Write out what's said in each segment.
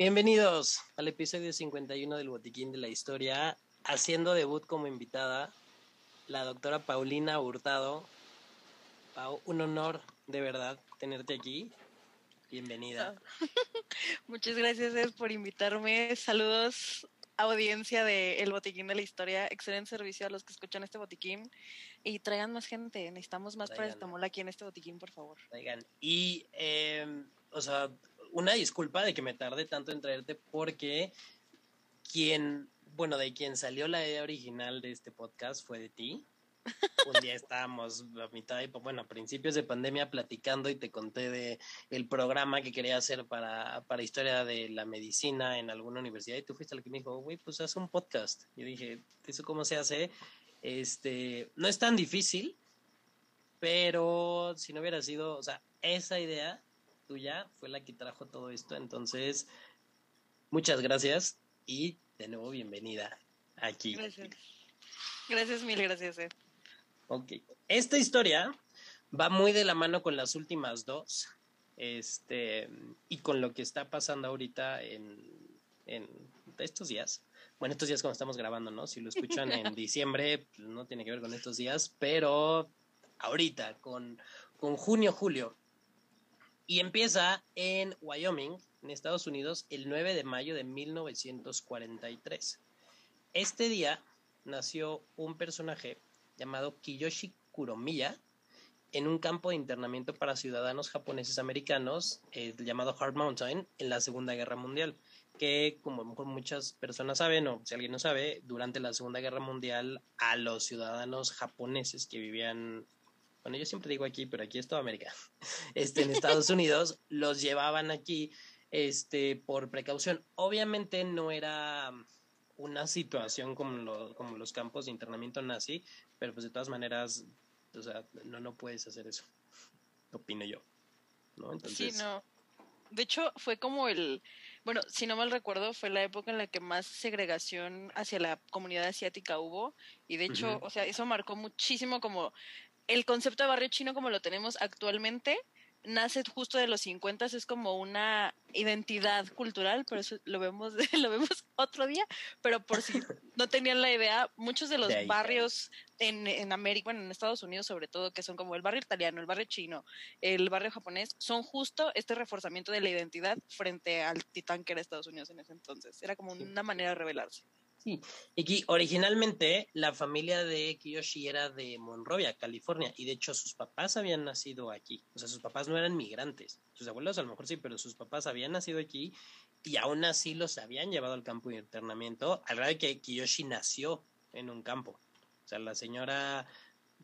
Bienvenidos al episodio 51 del Botiquín de la Historia, haciendo debut como invitada la doctora Paulina Hurtado. Pau, un honor de verdad tenerte aquí. Bienvenida. Muchas gracias por invitarme. Saludos audiencia de El Botiquín de la Historia. Excelente servicio a los que escuchan este botiquín. Y traigan más gente. Necesitamos más paracetamol aquí en este botiquín, por favor. Traigan. Y, eh, o sea, una disculpa de que me tarde tanto en traerte porque quien, bueno, de quien salió la idea original de este podcast fue de ti. Un día estábamos a mitad, bueno, a principios de pandemia platicando y te conté de el programa que quería hacer para, para historia de la medicina en alguna universidad y tú fuiste el que me dijo, güey, pues haz un podcast. Yo dije, ¿eso cómo se hace? Este, no es tan difícil, pero si no hubiera sido, o sea, esa idea tuya fue la que trajo todo esto. Entonces, muchas gracias y de nuevo bienvenida aquí. Gracias. Gracias, mil gracias. Eh. Ok. Esta historia va muy de la mano con las últimas dos. Este, y con lo que está pasando ahorita en, en estos días. Bueno, estos días cuando estamos grabando, ¿no? Si lo escuchan en diciembre, pues no tiene que ver con estos días, pero ahorita, con, con junio, julio, y empieza en Wyoming, en Estados Unidos, el 9 de mayo de 1943. Este día nació un personaje llamado Kiyoshi Kuromiya en un campo de internamiento para ciudadanos japoneses americanos eh, llamado Hard Mountain en la Segunda Guerra Mundial, que como muchas personas saben o si alguien no sabe, durante la Segunda Guerra Mundial a los ciudadanos japoneses que vivían bueno, yo siempre digo aquí, pero aquí es toda América, este, en Estados Unidos, los llevaban aquí este, por precaución. Obviamente no era una situación como, como los campos de internamiento nazi, pero pues de todas maneras, o sea, no, no puedes hacer eso, opino yo. ¿no? Entonces... Sí, no. De hecho, fue como el, bueno, si no mal recuerdo, fue la época en la que más segregación hacia la comunidad asiática hubo. Y de hecho, o sea, eso marcó muchísimo como el concepto de barrio chino como lo tenemos actualmente nace justo de los 50, es como una identidad cultural, pero eso lo vemos, lo vemos otro día, pero por si no tenían la idea, muchos de los barrios en, en América, bueno, en Estados Unidos sobre todo, que son como el barrio italiano, el barrio chino, el barrio japonés, son justo este reforzamiento de la identidad frente al titán que era Estados Unidos en ese entonces. Era como una manera de revelarse. Sí, y originalmente la familia de Kiyoshi era de Monrovia, California, y de hecho sus papás habían nacido aquí. O sea, sus papás no eran migrantes. Sus abuelos a lo mejor sí, pero sus papás habían nacido aquí y aún así los habían llevado al campo de internamiento, al grado de que Kiyoshi nació en un campo. O sea, la señora,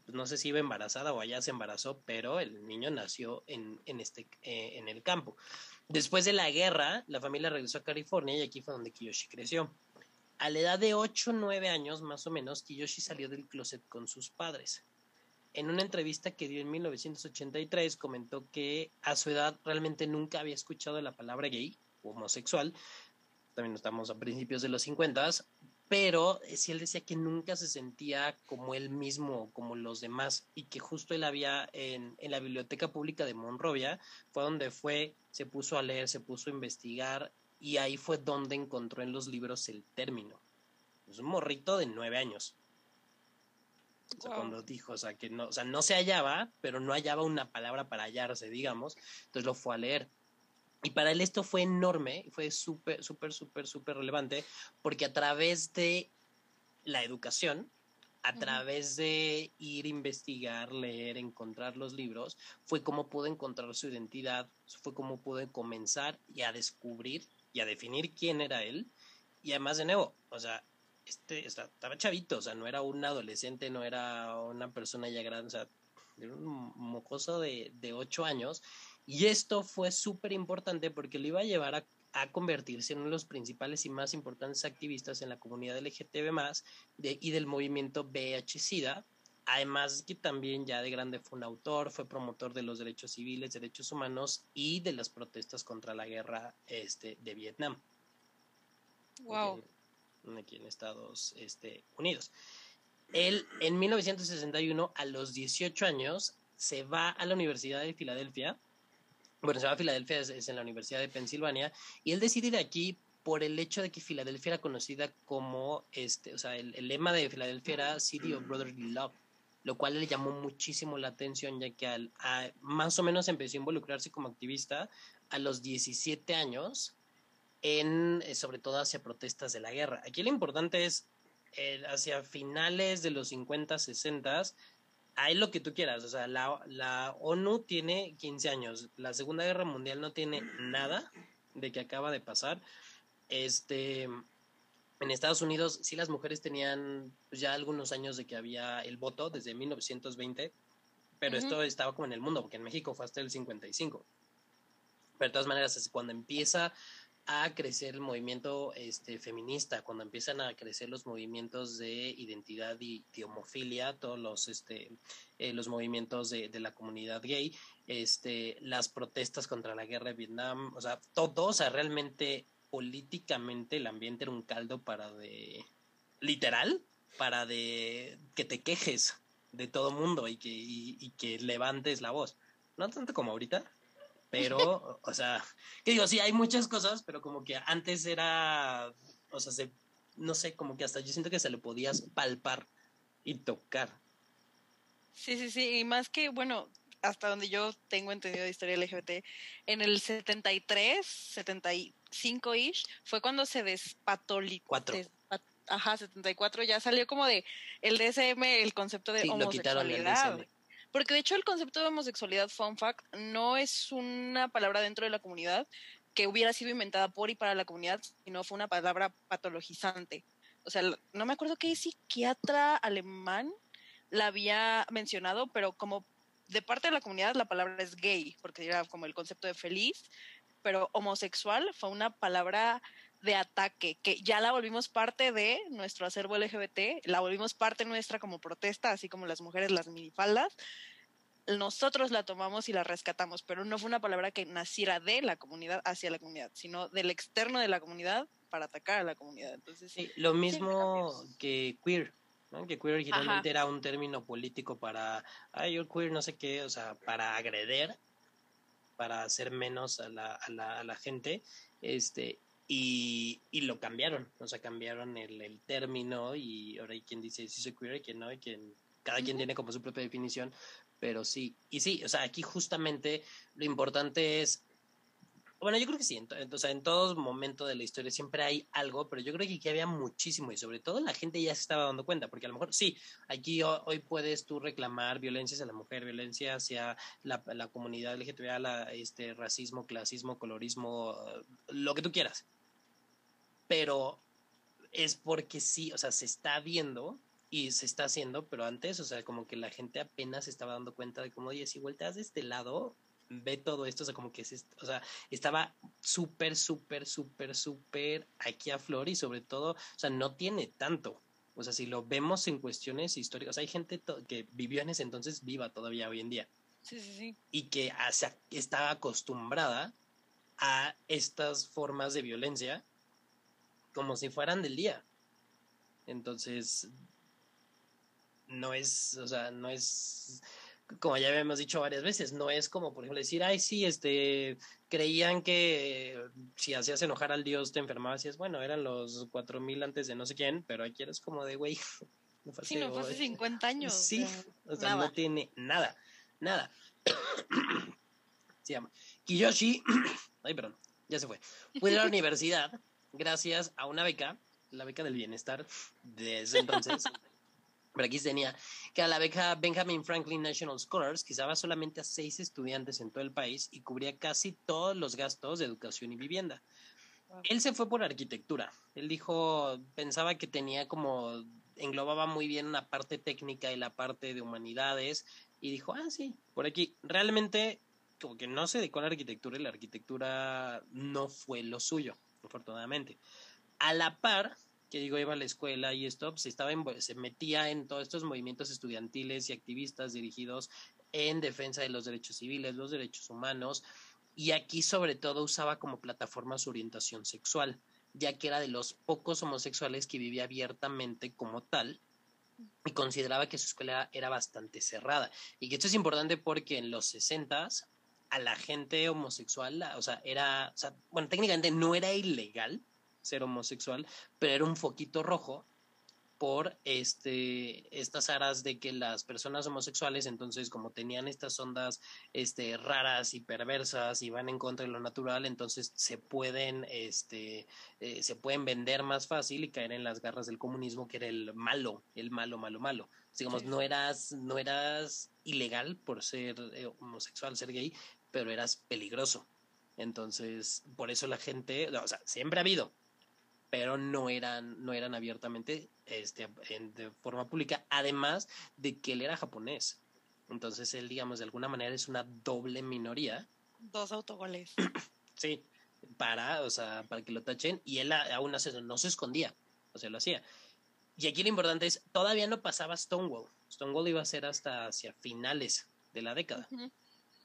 pues, no sé si iba embarazada o allá se embarazó, pero el niño nació en, en, este, eh, en el campo. Después de la guerra, la familia regresó a California y aquí fue donde Kiyoshi creció. A la edad de 8 o 9 años, más o menos, Kiyoshi salió del closet con sus padres. En una entrevista que dio en 1983, comentó que a su edad realmente nunca había escuchado la palabra gay o homosexual. También estamos a principios de los 50, pero sí él decía que nunca se sentía como él mismo, como los demás, y que justo él había en la biblioteca pública de Monrovia, fue donde fue, se puso a leer, se puso a investigar y ahí fue donde encontró en los libros el término. Es un morrito de nueve años. O sea, cuando dijo, o sea, que no, o sea, no se hallaba, pero no hallaba una palabra para hallarse, digamos. Entonces lo fue a leer. Y para él esto fue enorme, fue súper, súper, súper, súper relevante, porque a través de la educación, a través de ir a investigar, leer, encontrar los libros, fue como pudo encontrar su identidad, fue como pudo comenzar y a descubrir y a definir quién era él. Y además, de nuevo, o sea, este estaba chavito, o sea, no era un adolescente, no era una persona ya grande, o era un mocoso de, de ocho años. Y esto fue súper importante porque lo iba a llevar a, a, convertirse en uno de los principales y más importantes activistas en la comunidad LGTB de, y del movimiento VIH-Sida. Además que también ya de grande fue un autor, fue promotor de los derechos civiles, derechos humanos y de las protestas contra la guerra este, de Vietnam. Wow. Aquí, en Estados este, Unidos. Él en 1961, a los 18 años, se va a la Universidad de Filadelfia bueno, se va a Filadelfia, es, en la Universidad de Pensilvania, y él decide ir aquí por el hecho de que Filadelfia era conocida como, este, o sea, el, lema de Filadelfia era City of Brotherly Love, lo cual le llamó muchísimo la atención, ya que al, más o menos empezó a involucrarse como activista a los 17 años, en, eh, sobre todo hacia protestas de la guerra. Aquí lo importante es, eh, hacia finales de los 50, 60, hay lo que tú quieras, o sea, la, la ONU tiene 15 años, la Segunda Guerra Mundial no tiene nada de que acaba de pasar. Este, en Estados Unidos sí las mujeres tenían pues, ya algunos años de que había el voto desde 1920, pero esto estaba como en el mundo, porque en México fue hasta el 55. Pero de todas maneras, cuando empieza a crecer el movimiento este, feminista, cuando empiezan a crecer los movimientos de identidad y de homofilia, todos los, este, eh, los movimientos de, de, la comunidad gay, este, las protestas contra la guerra de Vietnam, o sea, todo, o sea, realmente políticamente el ambiente era un caldo para de, literal, para de que te quejes de todo mundo y que, y que levantes la voz. No tanto como ahorita, pero, o sea, que digo, sí, hay muchas cosas, pero como que antes era, o sea, se, no sé, como que hasta yo siento que se le podías palpar y tocar. Sí, sí, sí, y más que, bueno, hasta donde yo tengo entendido de historia LGBT, en el 73, 75-ish, fue cuando se despatolizó. Cuatro. ajá, 74, ya salió como de el DSM, el concepto de homosexualidad. Porque de hecho el concepto de homosexualidad, fun fact, no es una palabra dentro de la comunidad que hubiera sido inventada por y para la comunidad, sino fue una palabra patologizante. O sea, no me acuerdo qué psiquiatra alemán la había mencionado, pero como de parte de la comunidad la palabra es gay, porque era como el concepto de feliz, pero homosexual fue una palabra de ataque, que ya la volvimos parte de nuestro acervo LGBT, la volvimos parte nuestra como protesta, así como las mujeres las minifaldas. Nosotros la tomamos y la rescatamos, pero no fue una palabra que naciera de la comunidad hacia la comunidad, sino del externo de la comunidad para atacar a la comunidad. Entonces, sí, lo mismo que queer, que queer originalmente era un término político para, ay, yo queer, no sé qué, o sea, para agreder, para hacer menos a la, a la, a la gente, este, y, y, lo cambiaron, o sea, cambiaron el, el, término y ahora hay quien dice si soy queer y quien no, y quien, cada quien tiene como su propia definición, pero sí, y sí, o sea, aquí justamente lo importante es, bueno, yo creo que sí, o sea, en todo momento de la historia siempre hay algo, pero yo creo que aquí había muchísimo y sobre todo la gente ya se estaba dando cuenta, porque a lo mejor sí, aquí hoy puedes tú reclamar violencia hacia la mujer, violencia hacia la, la comunidad LGTB, la, este, racismo, clasismo, colorismo, lo que tú quieras. Pero es porque sí, o sea, se está viendo y se está haciendo, pero antes, o sea, como que la gente apenas se estaba dando cuenta de cómo, oye, si vueltas de este lado, ve todo esto, o sea, como que, es, o sea, estaba súper, súper, súper, súper aquí a flor y sobre todo, o sea, no tiene tanto. O sea, si lo vemos en cuestiones históricas, hay gente que vivió en ese entonces viva todavía hoy en día. Sí, sí, sí. Y que estaba acostumbrada a estas formas de violencia como si fueran del día. Entonces, no es, o sea, no es, como ya habíamos dicho varias veces, no es como, por ejemplo, decir, ay, sí, este, creían que si hacías enojar al dios te enfermabas y es, bueno, eran los cuatro mil antes de no sé quién, pero aquí eres como de, güey, no fue sí, no fue hace 50 años. Sí, o sea, no tiene nada, nada. Se llama Kiyoshi, ay, perdón, ya se fue. Fue a la universidad gracias a una beca, la beca del bienestar de ese entonces. Pero aquí tenía que a la beca Benjamin Franklin National Scholars, que daba solamente a seis estudiantes en todo el país y cubría casi todos los gastos de educación y vivienda. Él se fue por arquitectura. Él dijo, pensaba que tenía como, englobaba muy bien la parte técnica y la parte de humanidades y dijo, ah, sí, por aquí. Realmente, como que no se dedicó a la arquitectura y la arquitectura no fue lo suyo afortunadamente. A la par, que digo, iba a la escuela y esto, se, estaba se metía en todos estos movimientos estudiantiles y activistas dirigidos en defensa de los derechos civiles, los derechos humanos, y aquí sobre todo usaba como plataforma su orientación sexual, ya que era de los pocos homosexuales que vivía abiertamente como tal y consideraba que su escuela era bastante cerrada. Y que esto es importante porque en los 60 a la gente homosexual, o sea, era, o sea, bueno, técnicamente no era ilegal ser homosexual, pero era un foquito rojo por este estas aras de que las personas homosexuales entonces como tenían estas ondas este raras y perversas y van en contra de lo natural entonces se pueden este eh, se pueden vender más fácil y caer en las garras del comunismo que era el malo el malo malo malo. Digamos no eras no eras ilegal por ser eh, homosexual ser gay pero eras peligroso. Entonces por eso la gente o sea siempre ha habido pero no eran, no eran abiertamente este, de forma pública, además de que él era japonés. Entonces él, digamos, de alguna manera es una doble minoría. Dos autogoles. sí, para, o sea, para que lo tachen, y él aún así no se escondía, o sea, lo hacía. Y aquí lo importante es, todavía no pasaba Stonewall. Stonewall iba a ser hasta hacia finales de la década.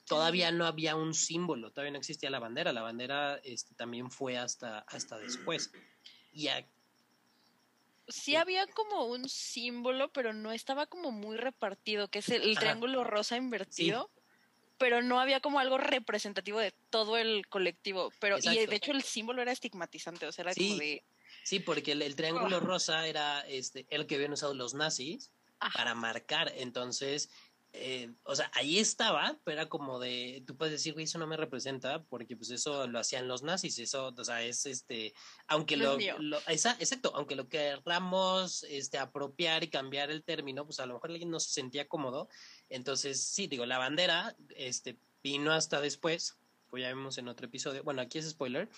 Todavía no había un símbolo, todavía no existía la bandera. La bandera este, también fue hasta, hasta después. Y Sí había como un símbolo, pero no estaba como muy repartido, que es el, triángulo rosa invertido. Pero no había como algo representativo de todo el colectivo. Pero, y de hecho el símbolo era estigmatizante, o sea, era como de. Sí, porque el, triángulo rosa era este, el que habían usado los nazis para marcar. Entonces, eh, o sea, ahí estaba, pero era como de, tú puedes decir, güey, eso no me representa, porque pues eso lo hacían los nazis, eso, o sea, es este, aunque lo, exacto, aunque lo querramos este, apropiar y cambiar el término, pues a lo mejor alguien no se sentía cómodo, entonces, sí, digo, la bandera, este, vino hasta después, pues ya vemos en otro episodio, bueno, aquí es spoiler,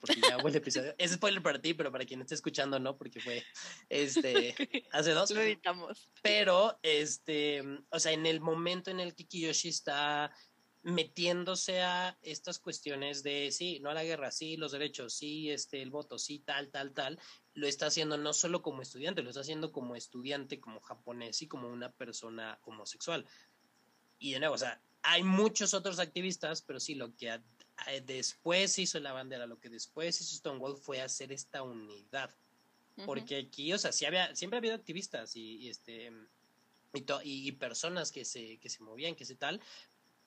porque ya fue el episodio. Es spoiler para ti, pero para quien esté escuchando no, porque fue este hace dos. Lo editamos. Pero este, o sea, en el momento en el que Kiyoshi está metiéndose a estas cuestiones de sí, no a la guerra, sí, los derechos, sí, este, el voto, sí, tal, tal, tal, lo está haciendo no solo como estudiante, lo está haciendo como estudiante, como japonés y como una persona homosexual. Y de nuevo, o sea, hay muchos otros activistas, pero sí, lo que después hizo la bandera, lo que después hizo Stonewall fue hacer esta unidad. Porque aquí, o sea, sí había, siempre ha habido activistas y, este y, personas que se, que se movían, que se tal,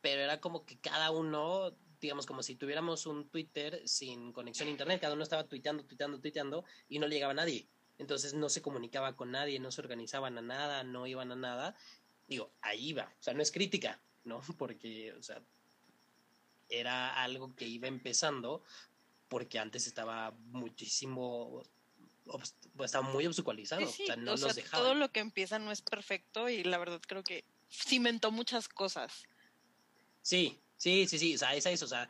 pero era como que cada uno, digamos, como si tuviéramos un Twitter sin conexión a internet, cada uno estaba tuiteando, tuiteando, tuiteando y no llegaba a nadie. Entonces no se comunicaba con nadie, no se organizaban a nada, no iban a nada. Digo, ahí va. O sea, no es crítica, ¿no? Porque, o sea, era algo que iba empezando porque antes estaba muchísimo pues, estaba muy obstaculizado, o sea, no nos Todo lo que empieza no es perfecto y la verdad creo que cimentó muchas cosas. Sí, sí, sí, sí, o sea, es eso, o sea,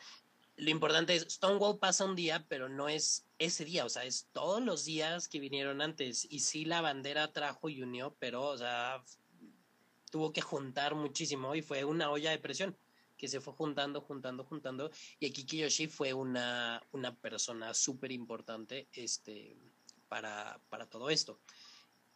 lo importante es Stonewall pasa un día, pero no es ese día, o sea, es todos los días que vinieron antes y sí la bandera trajo y unió, pero o sea, tuvo que juntar muchísimo y fue una olla de presión que se fue juntando, juntando, juntando. Y aquí Kiyoshi fue una, una persona súper importante este, para, para todo esto.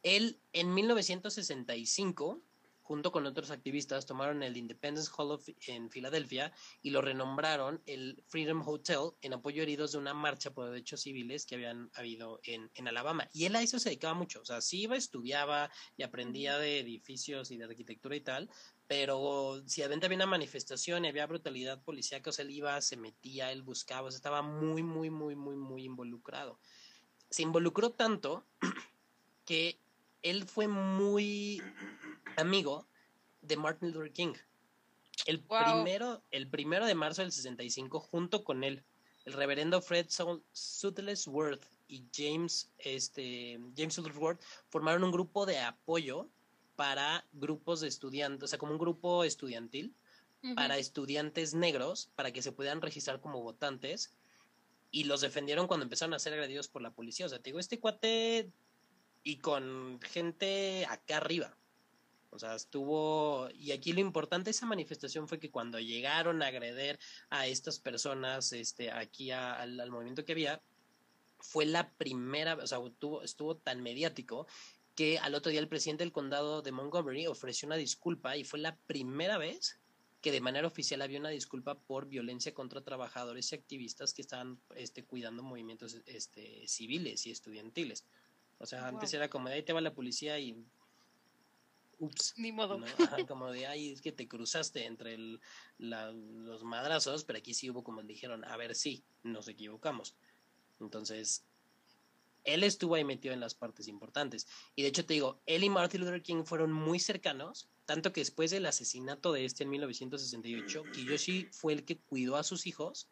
Él en 1965 junto con otros activistas, tomaron el Independence Hall en Filadelfia y lo renombraron el Freedom Hotel en apoyo a heridos de una marcha por derechos civiles que habían habido en, en, Alabama. Y él a eso se dedicaba mucho, o sea, sí iba, estudiaba y aprendía de edificios y de arquitectura y tal, pero si adentro había una manifestación y había brutalidad policíaca, o sea, él iba, se metía, él buscaba, o sea, estaba muy, muy, muy, muy, muy involucrado. Se involucró tanto que él fue muy amigo de Martin Luther King. El, primero, el primero de marzo del 65, junto con él, el reverendo Fred Worth y James, este, James formaron un grupo de apoyo para grupos de estudiantes, o sea, como un grupo estudiantil para estudiantes negros, para que se pudieran registrar como votantes, y los defendieron cuando empezaron a ser agredidos por la policía. O sea, te digo, este cuate y con gente acá arriba. O sea, estuvo, y aquí lo importante de esa manifestación fue que cuando llegaron a agreder a estas personas, este, aquí al, movimiento que había, fue la primera, o sea, estuvo, estuvo tan mediático que al otro día el presidente del condado de Montgomery ofreció una disculpa y fue la primera vez que de manera oficial había una disculpa por violencia contra trabajadores y activistas que estaban este, cuidando movimientos este, civiles y estudiantiles. O sea, antes era como, ahí te va la policía y ups. Ni modo. como de, ay, es que te cruzaste entre los madrazos, pero aquí sí hubo como dijeron, a ver, sí, nos equivocamos. Entonces, él estuvo ahí metido en las partes importantes. Y de hecho te digo, él y Martin Luther King fueron muy cercanos, tanto que después del asesinato de este en 1968, Kiyoshi fue el que cuidó a sus hijos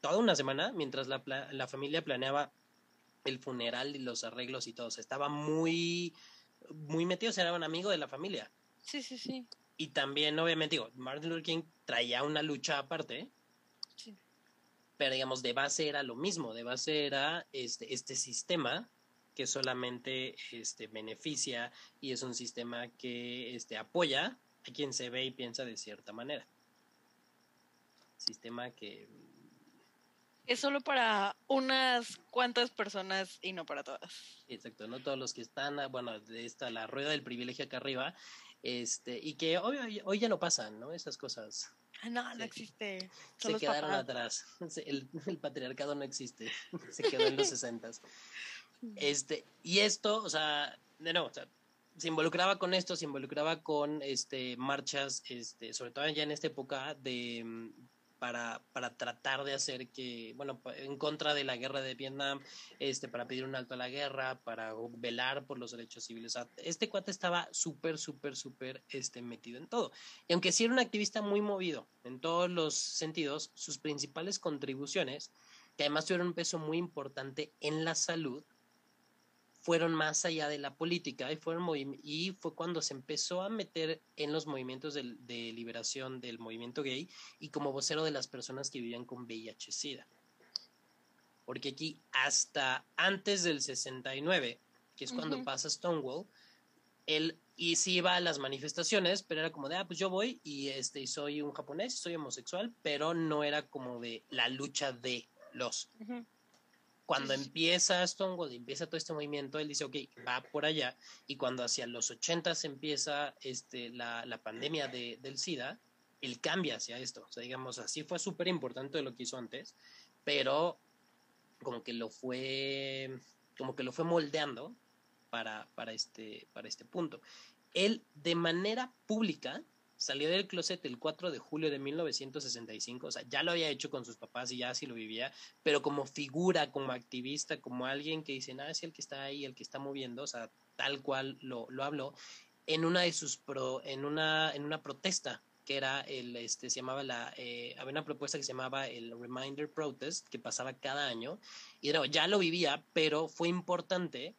toda una semana mientras la, la familia planeaba el funeral y los arreglos y todo. estaba muy, muy metido, era un amigo de la familia. Sí, sí, sí. Y también, obviamente, digo, Martin Luther King traía una lucha aparte. Pero, digamos, de base era lo mismo. De base era este, este sistema que solamente este, beneficia y es un sistema que este, apoya a quien se ve y piensa de cierta manera. Sistema que es solo para unas cuantas personas y no para todas. Exacto, no todos los que están, ah, bueno, de esta la rueda del privilegio acá arriba, este, y que hoy, hoy ya no pasan, ¿no? Esas cosas. Ah, no, no existe. se quedaron atrás. El, patriarcado no existe. Se quedó en los sesentas. Este, y esto, o sea, de nuevo, o sea, se involucraba con esto, se involucraba con este marchas, este, sobre todo ya en esta época de para, para tratar de hacer que, bueno, en contra de la guerra de Vietnam, este, para pedir un alto a la guerra, para velar por los derechos civiles. este cuate estaba súper, súper, súper este, metido en todo. Y aunque sí era un activista muy movido en todos los sentidos, sus principales contribuciones, que además tuvieron un peso muy importante en la salud, fueron más allá de la política y, fueron y fue cuando se empezó a meter en los movimientos de, liberación del movimiento gay y como vocero de las personas que vivían con VIH-Sida. Porque aquí hasta antes del 69, que es cuando pasa Stonewall, él y sí iba a las manifestaciones, pero era como de, ah, pues yo voy y este, soy un japonés, soy homosexual, pero no era como de la lucha de los. Cuando empieza Stonewall, empieza todo este movimiento, él dice, ok, va por allá. Y cuando hacia los 80 empieza este, la, la pandemia de, del SIDA, él cambia hacia esto. O sea, digamos, así fue súper importante lo que hizo antes, pero como que lo fue, como que lo fue moldeando para, para, este, para este punto. Él, de manera pública, salió del closet el 4 de julio de 1965, o sea, ya lo había hecho con sus papás y ya así lo vivía, pero como figura, como activista, como alguien que dice, nada, es el que está ahí, el que está moviendo, o sea, tal cual lo, lo habló, en una de sus pro, en una, en una protesta que era el, este, se llamaba la, eh, había una propuesta que se llamaba el Reminder Protest, que pasaba cada año, y era, ya lo vivía, pero fue importante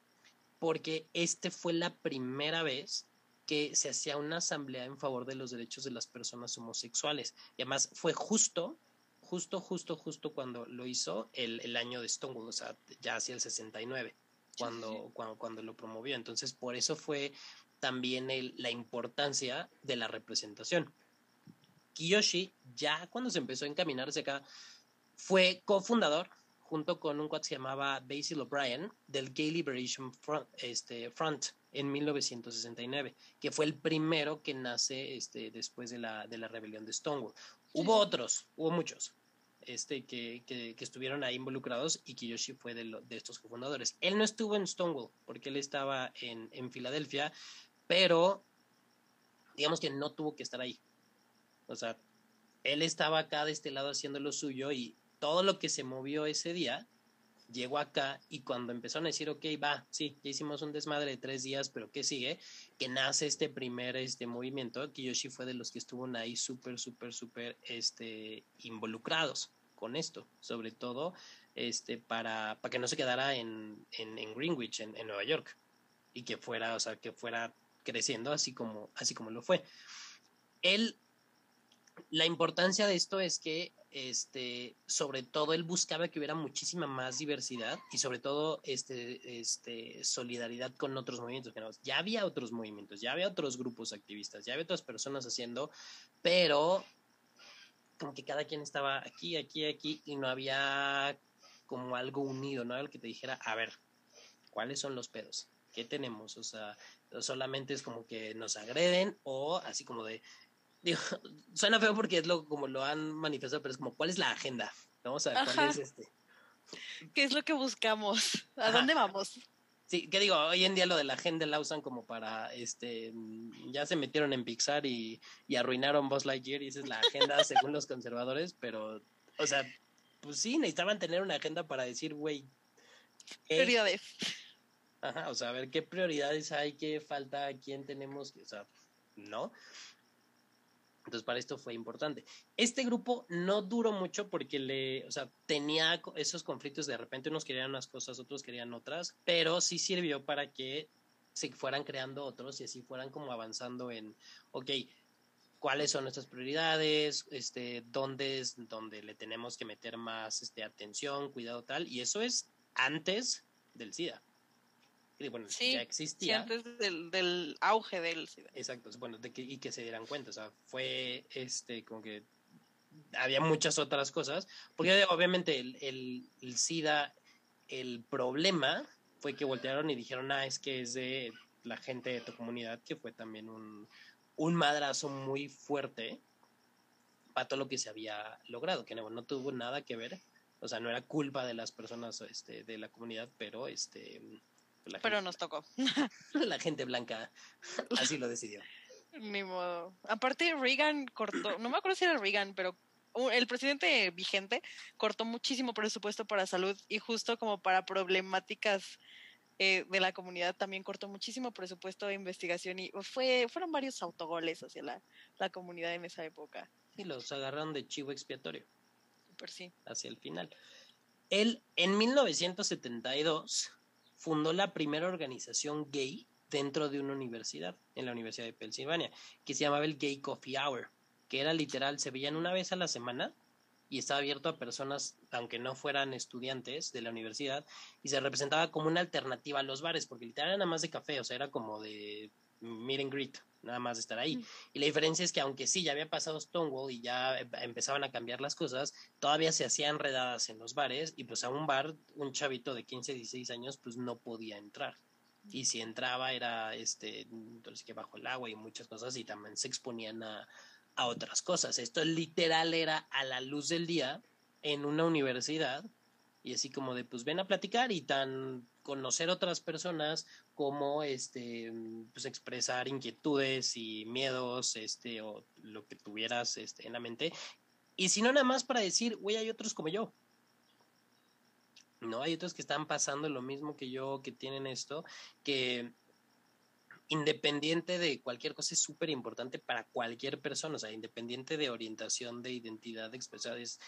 porque este fue la primera vez que se hacía una asamblea en favor de los derechos de las personas homosexuales. Y además fue justo, justo, justo, justo cuando lo hizo el, el año de Stonewall, o sea, ya hacia el 69, cuando, cuando, cuando lo promovió. Entonces, por eso fue también el, la importancia de la representación. Kiyoshi, ya cuando se empezó a encaminarse acá, fue cofundador junto con un cuate que se llamaba Basil O'Brien del Gay Liberation Front, este, Front en 1969, que fue el primero que nace este, después de la, de la rebelión de Stonewall. Hubo otros, hubo muchos este, que, que, estuvieron ahí involucrados y Kiyoshi fue de, de, estos cofundadores. Él no estuvo en Stonewall porque él estaba en, en Filadelfia, pero digamos que no tuvo que estar ahí. O sea, él estaba acá de este lado haciendo lo suyo y todo lo que se movió ese día llegó acá y cuando empezaron a decir, ok, va, sí, ya hicimos un desmadre de tres días, pero ¿qué sigue? Que nace este primer este movimiento, Kiyoshi fue de los que estuvo ahí súper, súper, súper este, involucrados con esto, sobre todo este, para, para que no se quedara en, en, Greenwich, en, en, Nueva York, y que fuera, o sea, que fuera creciendo así como, así como lo fue. Él, la importancia de esto es que este, sobre todo él buscaba que hubiera muchísima más diversidad y sobre todo este, este, solidaridad con otros movimientos. Ya había otros movimientos, ya había otros grupos activistas, ya había otras personas haciendo, pero como que cada quien estaba aquí, aquí, aquí y no había como algo unido, ¿no? Algo que te dijera, a ver, ¿cuáles son los pedos? ¿Qué tenemos? O sea, solamente es como que nos agreden o así como de, digo, suena feo porque es lo como lo han manifestado, pero es como, ¿cuál es la agenda? Vamos a ver cuál es este. ¿Qué es lo que buscamos? ¿A dónde vamos? Sí, ¿qué digo? Hoy en día lo de la agenda la usan como para, este, ya se metieron en Pixar y, y arruinaron Buzz Lightyear y esa es la agenda según los conservadores, pero, o sea, pues sí, necesitaban tener una agenda para decir, güey. Prioridades. Ajá, o sea, a ver qué prioridades hay, qué falta, quién tenemos, o sea, ¿no? Entonces, para esto fue importante. Este grupo no duró mucho porque le, o sea, tenía esos conflictos, de repente unos querían unas cosas, otros querían otras, pero sí sirvió para que se fueran creando otros y así fueran como avanzando en, ok, cuáles son nuestras prioridades, este, dónde es donde le tenemos que meter más este, atención, cuidado tal, y eso es antes del SIDA bueno, ya existía. antes del, auge del SIDA. Exacto, bueno, de que, y que se dieran cuenta, o sea, fue este, como que había muchas otras cosas, porque obviamente el, el, SIDA, el problema fue que voltearon y dijeron, ah, es que es de la gente de tu comunidad, que fue también un, un madrazo muy fuerte para todo lo que se había logrado, que no, no tuvo nada que ver, o sea, no era culpa de las personas este, de la comunidad, pero este pero nos tocó. La gente blanca así lo decidió. Ni modo. Aparte, Reagan cortó, no me acuerdo si era Reagan, pero el presidente vigente cortó muchísimo presupuesto para salud y justo como para problemáticas eh, de la comunidad también cortó muchísimo presupuesto de investigación y fue fueron varios autogoles hacia la, la comunidad en esa época. Y los agarraron de chivo expiatorio. Super sí. Hacia el final. Él, en 1972, fundó la primera organización gay dentro de una universidad, en la Universidad de Pensilvania, que se llamaba el Gay Coffee Hour, que era literal, se veían una vez a la semana y estaba abierto a personas, aunque no fueran estudiantes de la universidad, y se representaba como una alternativa a los bares, porque literal era nada más de café, o sea, era como de meet and greet, nada más de estar ahí. Y la diferencia es que aunque sí, ya había pasado Stonewall y ya em, empezaban a cambiar las cosas, todavía se hacían redadas en los bares y pues a un bar, un chavito de 15, 16 años, pues no podía entrar. Y si entraba era, este, entonces que bajo el agua y muchas cosas y también se exponían a, a otras cosas. Esto literal era a la luz del día en una universidad y así como de pues ven a platicar y tan conocer otras personas como este pues expresar inquietudes y miedos este o lo que tuvieras este en la mente. Y si no nada más para decir güey hay otros como yo. No hay otros que están pasando lo mismo que yo que tienen esto que independiente de cualquier cosa es súper importante para cualquier persona. O sea independiente de orientación de identidad de expresar es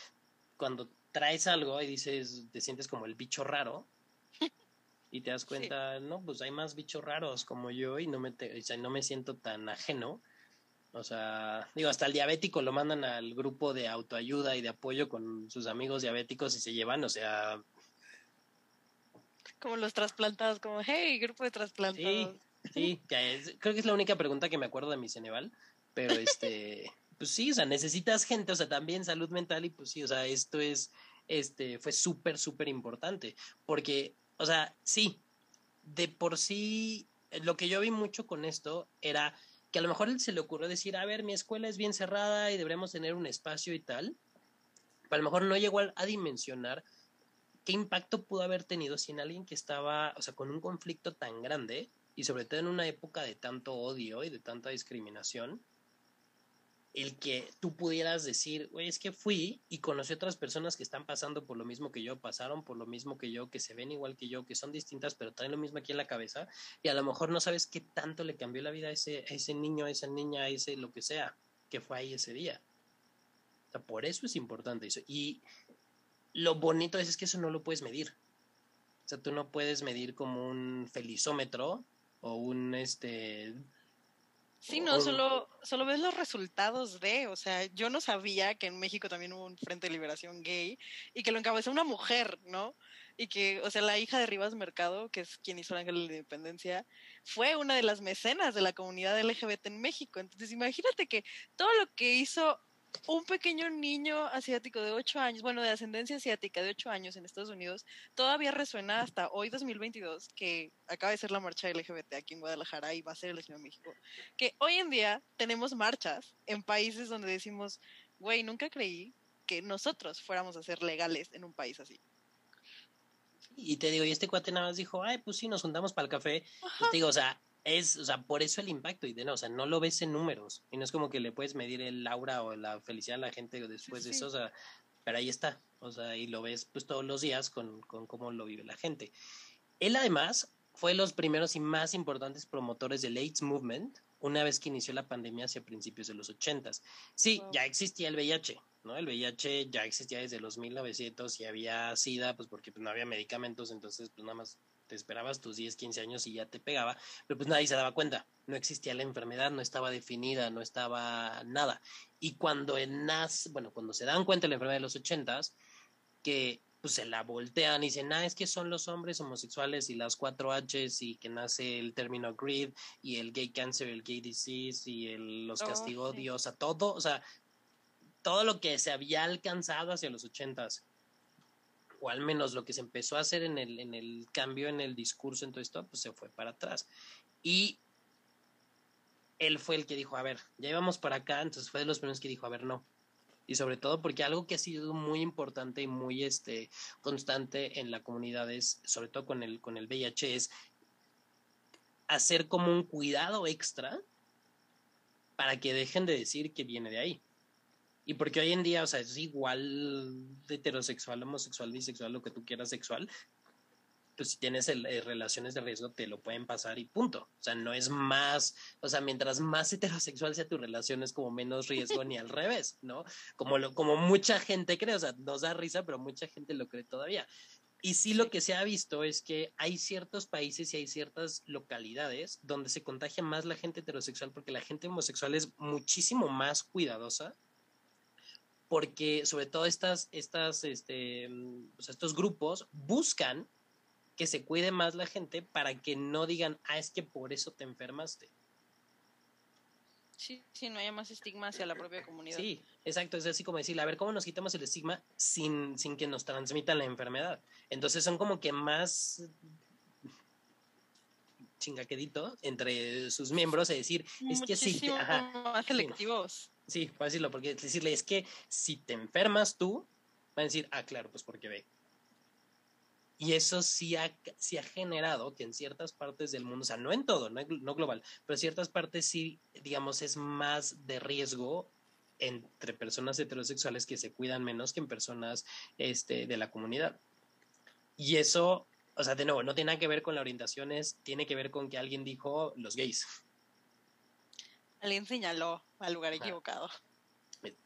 cuando traes algo y dices, te sientes como el bicho raro y te das cuenta, no, pues hay más bichos raros como yo y no me, no me siento tan ajeno. O sea, digo, hasta el diabético lo mandan al grupo de autoayuda y de apoyo con sus amigos diabéticos y se llevan, o sea... Como los trasplantados, como, hey, grupo de trasplantados. Sí, sí, creo que es la única pregunta que me acuerdo de mi Ceneval, pero este pues sí, o sea, necesitas gente, o sea, también salud mental y pues sí, o sea, esto es, este, fue súper, súper importante, porque, o sea, sí, de por sí, lo que yo vi mucho con esto era que a lo mejor se le ocurrió decir, a ver, mi escuela es bien cerrada y deberíamos tener un espacio y tal, pero a lo mejor no llegó a, dimensionar qué impacto pudo haber tenido si en alguien que estaba, o sea, con un conflicto tan grande y sobre todo en una época de tanto odio y de tanta discriminación, el que tú pudieras decir, güey, es que fui y conocí otras personas que están pasando por lo mismo que yo, pasaron por lo mismo que yo, que se ven igual que yo, que son distintas, pero traen lo mismo aquí en la cabeza, y a lo mejor no sabes qué tanto le cambió la vida a ese, ese niño, a esa niña, a ese lo que sea, que fue ahí ese día. O sea, por eso es importante eso. Y lo bonito es, es que eso no lo puedes medir. O sea, tú no puedes medir como un felizómetro o un este Sí, no, solo, solo ves los resultados de, o sea, yo no sabía que en México también hubo un Frente de Liberación Gay y que lo encabezó una mujer, ¿no? Y que, o sea, la hija de Rivas Mercado, que es quien hizo el Ángel de la Independencia, fue una de las mecenas de la comunidad LGBT en México. Entonces, imagínate que todo lo que hizo un pequeño niño asiático de 8 años, bueno, de ascendencia asiática de 8 años en Estados Unidos, todavía resuena hasta hoy 2022, que acaba de ser la marcha LGBT aquí en Guadalajara y va a ser el de México, que hoy en día tenemos marchas en países donde decimos, güey, nunca creí que nosotros fuéramos a ser legales en un país así. y te digo, y este cuate nada más dijo, ay, pues sí, nos juntamos para el café. Pues te digo, o sea, es, o sea, por eso el impacto, y de no, o sea, no lo ves en números, y no es como que le puedes medir el aura o la felicidad a la gente después de eso, o sea, pero ahí está, o sea, y lo ves pues todos los días con, con cómo lo vive la gente. Él además fue los primeros y más importantes promotores del AIDS Movement una vez que inició la pandemia hacia principios de los ochentas. Sí, ya existía el VIH, ¿no? El VIH ya existía desde los 1900 y había SIDA, pues porque pues, no había medicamentos, entonces pues nada más te esperabas tus 10, 15 años y ya te pegaba, pero pues nadie se daba cuenta, no existía la enfermedad, no estaba definida, no estaba nada. Y cuando en nas, bueno, cuando se dan cuenta de la enfermedad de los ochentas, que pues se la voltean y dicen, ah, es que son los hombres homosexuales y las cuatro Hs y que nace el término GRID y el gay cancer, el gay disease y el, los oh, castigó Dios a todo, o sea, todo lo que se había alcanzado hacia los ochentas o al menos lo que se empezó a hacer en el, en el cambio en el discurso en todo esto, pues se fue para atrás. Y él fue el que dijo, a ver, ya íbamos para acá, entonces fue de los primeros que dijo, a ver, no. Y sobre todo porque algo que ha sido muy importante y muy este, constante en la comunidad es, sobre todo con el, con el VIH, es hacer como un cuidado extra para que dejen de decir que viene de ahí. Y porque hoy en día, o sea, es igual de heterosexual, homosexual, bisexual, lo que tú quieras sexual, pues si tienes eh, relaciones de riesgo te lo pueden pasar y punto. O sea, no es más, o sea, mientras más heterosexual sea tu relación es como menos riesgo ni al revés, ¿no? Como, lo, como mucha gente cree, o sea, nos da risa, pero mucha gente lo cree todavía. Y sí lo que se ha visto es que hay ciertos países y hay ciertas localidades donde se contagia más la gente heterosexual porque la gente homosexual es muchísimo más cuidadosa porque sobre todo estas, estas, este, estos grupos buscan que se cuide más la gente para que no digan, ah, es que por eso te enfermaste. Sí, sí, no haya más estigma hacia la propia comunidad. Sí, exacto, es así como decir, a ver, ¿cómo nos quitamos el estigma sin, sin que nos transmitan la enfermedad? Entonces son como que más chingaquedito entre sus miembros y decir, es que sí, más selectivos. Sí, para decirlo, porque decirle es que si te enfermas tú, van a decir, ah, claro, pues porque ve. Y eso sí ha, sí ha generado que en ciertas partes del mundo, o sea, no en todo, no, no global, pero en ciertas partes sí, digamos, es más de riesgo entre personas heterosexuales que se cuidan menos que en personas este, de la comunidad. Y eso, o sea, de nuevo, no tiene nada que ver con la orientación, es, tiene que ver con que alguien dijo los gays. Alguien señaló al lugar equivocado.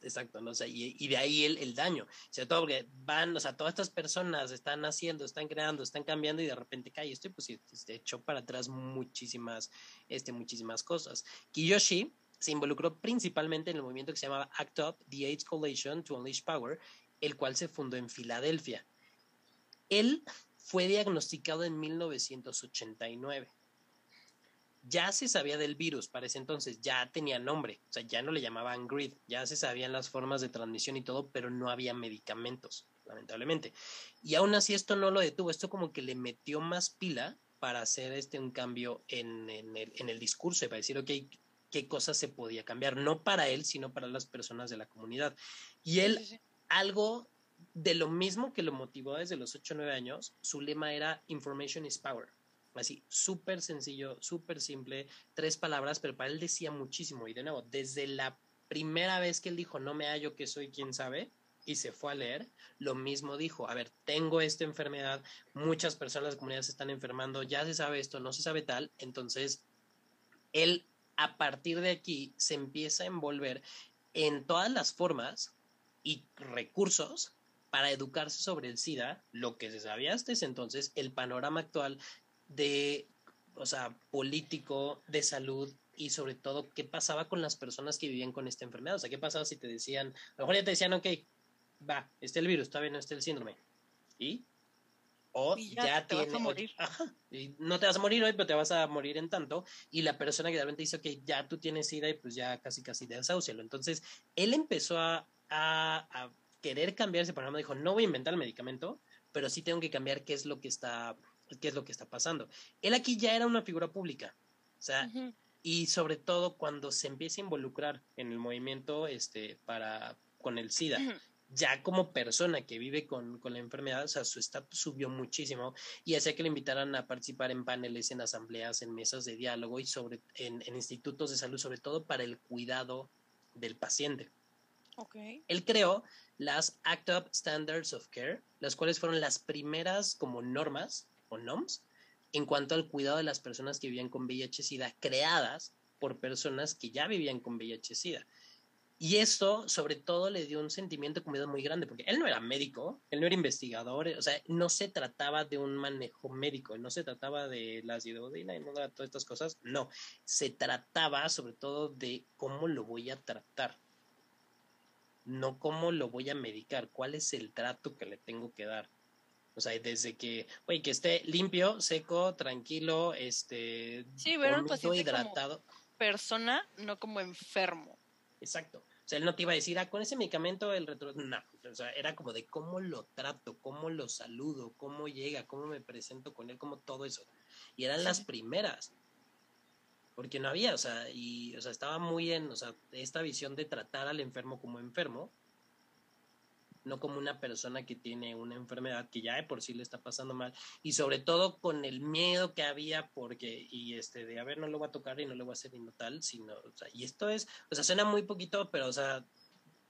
Exacto, ¿no? sé y, de ahí el, el, daño. Sobre todo porque van, o sea, todas estas personas están haciendo, están creando, están cambiando y de repente cae esto y pues se echó para atrás muchísimas, este, muchísimas cosas. Kiyoshi se involucró principalmente en el movimiento que se llamaba ACT UP, The AIDS Coalition to Unleash Power, el cual se fundó en Filadelfia. Él fue diagnosticado en 1989 ya se sabía del virus para ese entonces, ya tenía nombre, o sea, ya no le llamaban GRID, ya se sabían las formas de transmisión y todo, pero no había medicamentos, lamentablemente. Y aún así esto no lo detuvo, esto como que le metió más pila para hacer este un cambio en, en, el, en el discurso y para decir, ok, qué cosas se podía cambiar, no para él, sino para las personas de la comunidad. Y él, algo de lo mismo que lo motivó desde los 8 o 9 años, su lema era Information is Power. Así, súper sencillo, súper simple, tres palabras, pero para él decía muchísimo. Y de nuevo, desde la primera vez que él dijo, no me hallo que soy quien sabe, y se fue a leer, lo mismo dijo, a ver, tengo esta enfermedad, muchas personas de la comunidad se están enfermando, ya se sabe esto, no se sabe tal, entonces él a partir de aquí se empieza a envolver en todas las formas y recursos para educarse sobre el SIDA, lo que se sabía hasta entonces, el panorama actual de, o sea, político, de salud y sobre todo qué pasaba con las personas que vivían con esta enfermedad. O sea, qué pasaba si te decían, a lo mejor ya te decían, ok, va, está el virus, está bien, no está el síndrome. ¿Y? O ya, te vas a morir. ajá, y no te vas a morir hoy, pero te vas a morir en tanto. Y la persona que realmente dice, ok, ya tú tienes SIDA y pues ya casi casi desahucialo. Entonces, él empezó a, a, a querer cambiar ese programa. Dijo, no voy a inventar el medicamento, pero sí tengo que cambiar qué es lo que está qué es lo que está pasando. Él aquí ya era una figura pública, o sea, y sobre todo cuando se empieza a involucrar en el movimiento este, para, con el SIDA ya como persona que vive con, la enfermedad, o sea, su estatus subió muchísimo y hacía que le invitaran a participar en paneles, en asambleas, en mesas de diálogo y sobre, en, institutos de salud, sobre todo para el cuidado del paciente. Okay. Él creó las Act Up Standards of Care, las cuales fueron las primeras como normas o NOMS en cuanto al cuidado de las personas que vivían con VIH-Sida, creadas por personas que ya vivían con VIH-Sida. Y esto, sobre todo, le dio un sentimiento de comunidad muy grande, porque él no era médico, él no era investigador, o sea, no se trataba de un manejo médico, no se trataba de la acidodina y no de todas estas cosas, no, se trataba sobre todo de cómo lo voy a tratar, no cómo lo voy a medicar, cuál es el trato que le tengo que dar. O sea, desde que, oye, que esté limpio, seco, tranquilo, este, sí, hidratado. Como persona, no como enfermo. Exacto. O sea, él no te iba a decir, ah, con ese medicamento el retro... No, o sea, era como de cómo lo trato, cómo lo saludo, cómo llega, cómo me presento con él, como todo eso. Y eran las primeras. Porque no había, o sea, y, o sea, estaba muy en, o sea, esta visión de tratar al enfermo como enfermo, no como una persona que tiene una enfermedad que ya de por sí le está pasando mal y sobre todo con el miedo que había porque y este de a ver no lo voy a tocar y no lo voy a hacer y no tal sino o sea, y esto es o sea suena muy poquito pero o sea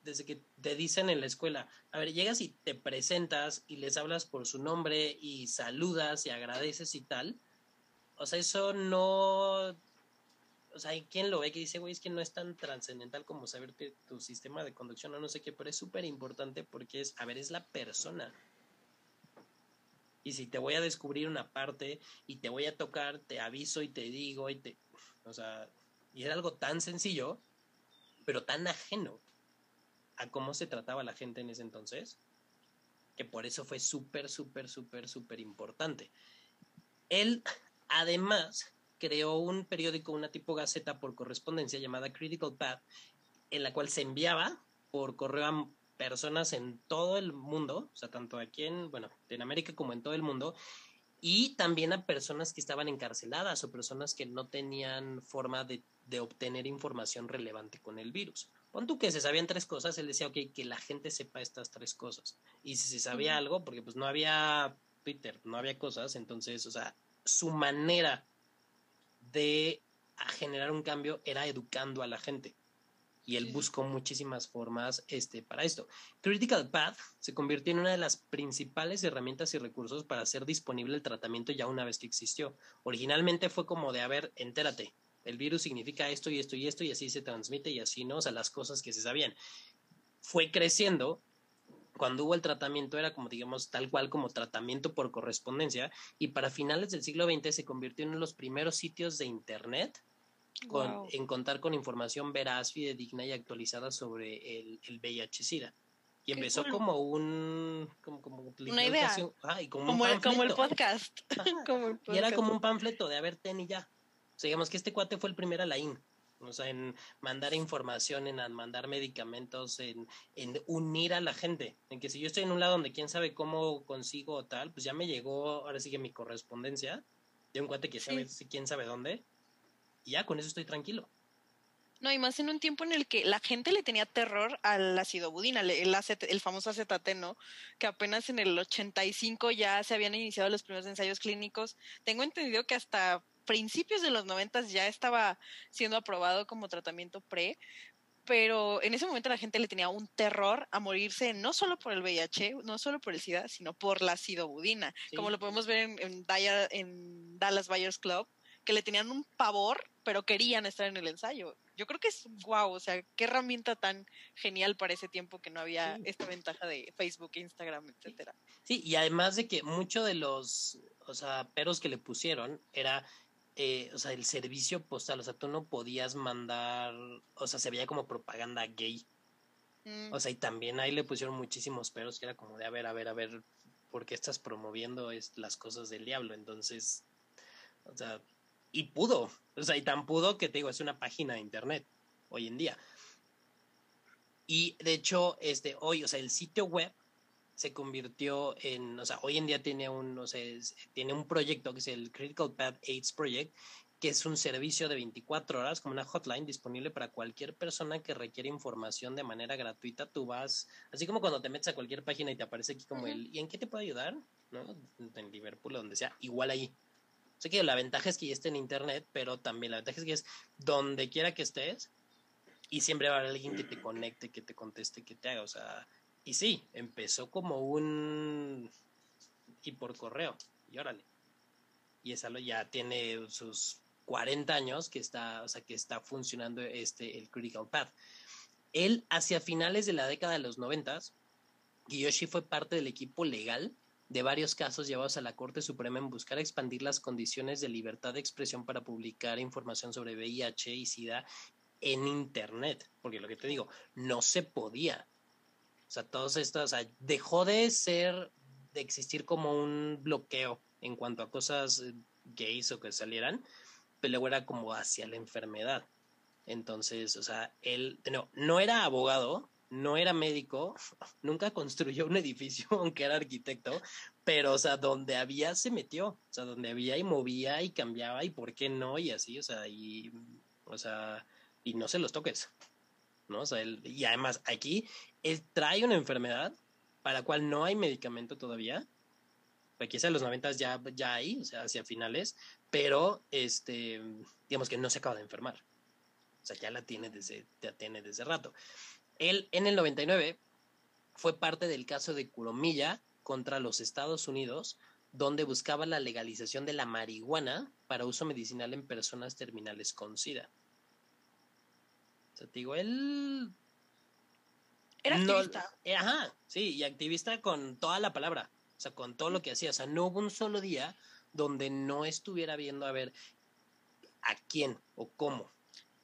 desde que te dicen en la escuela a ver llegas y te presentas y les hablas por su nombre y saludas y agradeces y tal o sea eso no o sea, hay quien lo ve que dice, güey, es que no es tan trascendental como saber tu sistema de conducción o no sé qué, pero es súper importante porque es, a ver, es la persona. Y si te voy a descubrir una parte y te voy a tocar, te aviso y te digo y te... O sea, y era algo tan sencillo, pero tan ajeno a cómo se trataba la gente en ese entonces, que por eso fue súper, súper, súper, súper importante. Él, además, creó un periódico, una tipo gaceta por correspondencia llamada Critical Path, en la cual se enviaba por correo a personas en todo el mundo, o sea, tanto aquí en, bueno, en América como en todo el mundo, y también a personas que estaban encarceladas o personas que no tenían forma de, obtener información relevante con el virus. Pon tú que se sabían tres cosas, él decía, ok, que la gente sepa estas tres cosas. Y si se sabía algo, porque pues no había Twitter, no había cosas, entonces, o sea, su manera de generar un cambio era educando a la gente. Y él buscó muchísimas formas este, para esto. Critical Path se convirtió en una de las principales herramientas y recursos para hacer disponible el tratamiento ya una vez que existió. Originalmente fue como de, a ver, entérate, el virus significa esto y esto y esto y así se transmite y así, ¿no? O sea, las cosas que se sabían. Fue creciendo cuando hubo el tratamiento era como digamos tal cual como tratamiento por correspondencia y para finales del siglo XX se convirtió en uno de los primeros sitios de internet con, en contar con información veraz, fidedigna y actualizada sobre el, el VIH-Sida. Y empezó como un como, como una idea. como, el, como, el, podcast. Y era como un panfleto de a ver ten y ya o sea, digamos que este cuate fue el primer alain o sea, en mandar información, en mandar medicamentos, en, en, unir a la gente. En que si yo estoy en un lado donde quién sabe cómo consigo tal, pues ya me llegó, ahora sí que mi correspondencia de un cuate que sabe quién sabe dónde. Y ya con eso estoy tranquilo. No, y más en un tiempo en el que la gente le tenía terror al ácido budina, el, el famoso acetateno, que apenas en el 85 ya se habían iniciado los primeros ensayos clínicos. Tengo entendido que hasta principios de los noventas ya estaba siendo aprobado como tratamiento pre, pero en ese momento la gente le tenía un terror a morirse no solo por el VIH, no solo por el SIDA, sino por la sidobudina, como lo podemos ver en, en, Dallas Buyers Club, que le tenían un pavor, pero querían estar en el ensayo. Yo creo que es guau, o sea, qué herramienta tan genial para ese tiempo que no había esta ventaja de Facebook, Instagram, etcétera. Sí, y además de que muchos de los, o sea, peros que le pusieron era eh, o sea, el servicio postal, o sea, tú no podías mandar, o sea, se veía como propaganda gay. Mm. O sea, y también ahí le pusieron muchísimos peros que era como de, a ver, a ver, a ver, ¿por qué estás promoviendo es, las cosas del diablo? Entonces, o sea, y pudo, o sea, y tan pudo que te digo, es una página de internet hoy en día. Y de hecho, este, hoy, o sea, el sitio web se convirtió en, o sea, hoy en día tiene un, no sé, tiene un proyecto que es el Critical Path AIDS Project, que es un servicio de 24 horas, como una hotline disponible para cualquier persona que requiere información de manera gratuita. Tú vas, así como cuando te metes a cualquier página y te aparece aquí como el, ¿y en qué te puedo ayudar? ¿No? En Liverpool o donde sea, igual ahí. Sé que la ventaja es que ya esté en internet, pero también la ventaja es que es donde quiera que estés y siempre va a haber alguien que te conecte, que te conteste, que te haga. O sea, y sí, empezó como un. y por correo, y órale. Y esa ya tiene sus 40 años que está, o sea, que está funcionando este, el Critical Path. Él, hacia finales de la década de los 90, Kiyoshi fue parte del equipo legal de varios casos llevados a la Corte Suprema en buscar expandir las condiciones de libertad de expresión para publicar información sobre VIH y SIDA en Internet, porque lo que te digo, no se podía. O sea, todos estos, o sea, dejó de ser, de existir como un bloqueo en cuanto a cosas gays o que salieran, pero luego era como hacia la enfermedad. Entonces, o sea, él no, no era abogado, no era médico, nunca construyó un edificio, aunque era arquitecto, pero, o sea, donde había se metió, o sea, donde había y movía y cambiaba y por qué no y así, o sea, y, o sea, y no se los toques, ¿no? O sea, él, y además aquí él trae una enfermedad para la cual no hay medicamento todavía, aquí en los 90 ya, ya hay, o sea, hacia finales, pero este, digamos que no se acaba de enfermar. O sea, ya la tiene desde, ya tiene desde rato. Él en el 99 fue parte del caso de Curomilla contra los Estados Unidos, donde buscaba la legalización de la marihuana para uso medicinal en personas terminales con SIDA. O sea, te digo, él... Era activista. Eh, ajá, sí, y activista con toda la palabra. O sea, con todo lo que hacía. O sea, no hubo un solo día donde no estuviera viendo a ver a quién o cómo.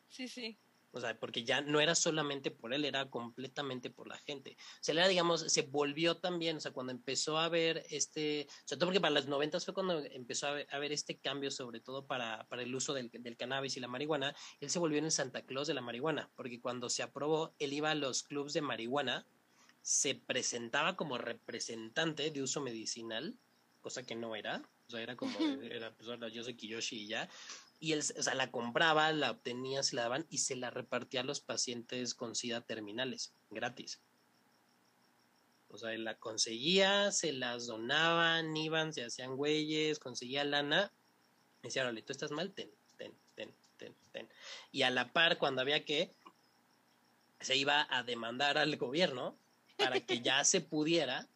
Sí, sí. O sea, porque ya no era solamente por él, era completamente por la gente. O sea, era, digamos, se volvió también, o sea, cuando empezó a ver este, sea, todo porque para los noventas fue cuando empezó a ver, este cambio, sobre todo para, para el uso del, del, cannabis y la marihuana, él se volvió en el Santa Claus de la marihuana, porque cuando se aprobó, él iba a los clubs de marihuana, se presentaba como representante de uso medicinal, cosa que no era, o sea, era como, era, pues, yo soy Kiyoshi y ya, y él, o sea, la compraba, la obtenía, se la daban y se la repartía a los pacientes con SIDA terminales, gratis. O sea, él la conseguía, se las donaban, iban, se hacían güeyes, conseguía lana. Y decía, órale, tú estás mal, ten, ten, ten, ten, ten. Y a la par, cuando había que, se iba a demandar al gobierno para que ya se pudiera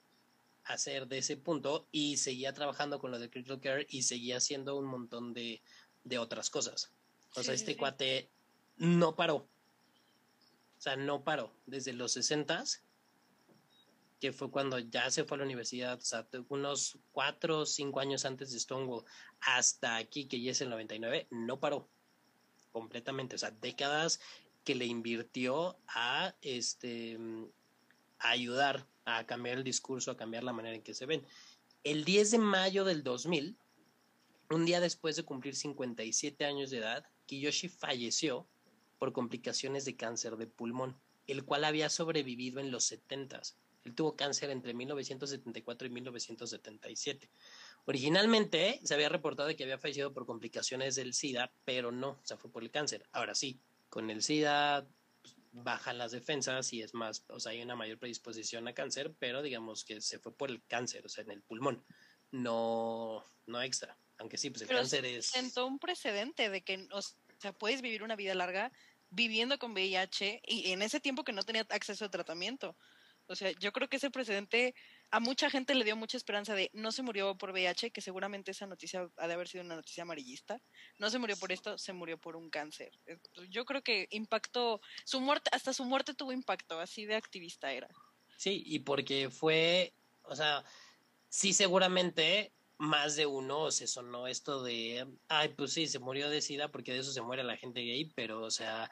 hacer de ese punto y seguía trabajando con lo de Critical Care y seguía haciendo un montón de, de otras cosas. O sea, este cuate no paró. O sea, no paró. Desde los 60 que fue cuando ya se fue a la universidad, o sea, unos cuatro o cinco años antes de Stonewall, hasta aquí, que ya es el 99, no paró completamente. O sea, décadas que le invirtió a, este, a ayudar a cambiar el discurso, a cambiar la manera en que se ven. El 10 de mayo del 2000, un día después de cumplir 57 años de edad, Kiyoshi falleció por complicaciones de cáncer de pulmón, el cual había sobrevivido en los 70. Él tuvo cáncer entre 1974 y 1977. Originalmente se había reportado que había fallecido por complicaciones del SIDA, pero no, o sea, fue por el cáncer. Ahora sí, con el SIDA pues, bajan las defensas y es más, o sea, hay una mayor predisposición a cáncer, pero digamos que se fue por el cáncer, o sea, en el pulmón, no, no extra. Aunque sí, pues el cáncer es... Sentó un precedente de que, o sea, puedes vivir una vida larga viviendo con VIH y en ese tiempo que no tenía acceso a tratamiento. O sea, yo creo que ese precedente a mucha gente le dio mucha esperanza de no se murió por VIH, que seguramente esa noticia ha de haber sido una noticia amarillista. No se murió por esto, se murió por un cáncer. Yo creo que impactó, su muerte, hasta su muerte tuvo impacto, así de activista era. Sí, y porque fue, o sea, sí seguramente más de uno se sonó esto de, ay, pues sí, se murió de SIDA porque de eso se muere la gente gay, pero, o sea,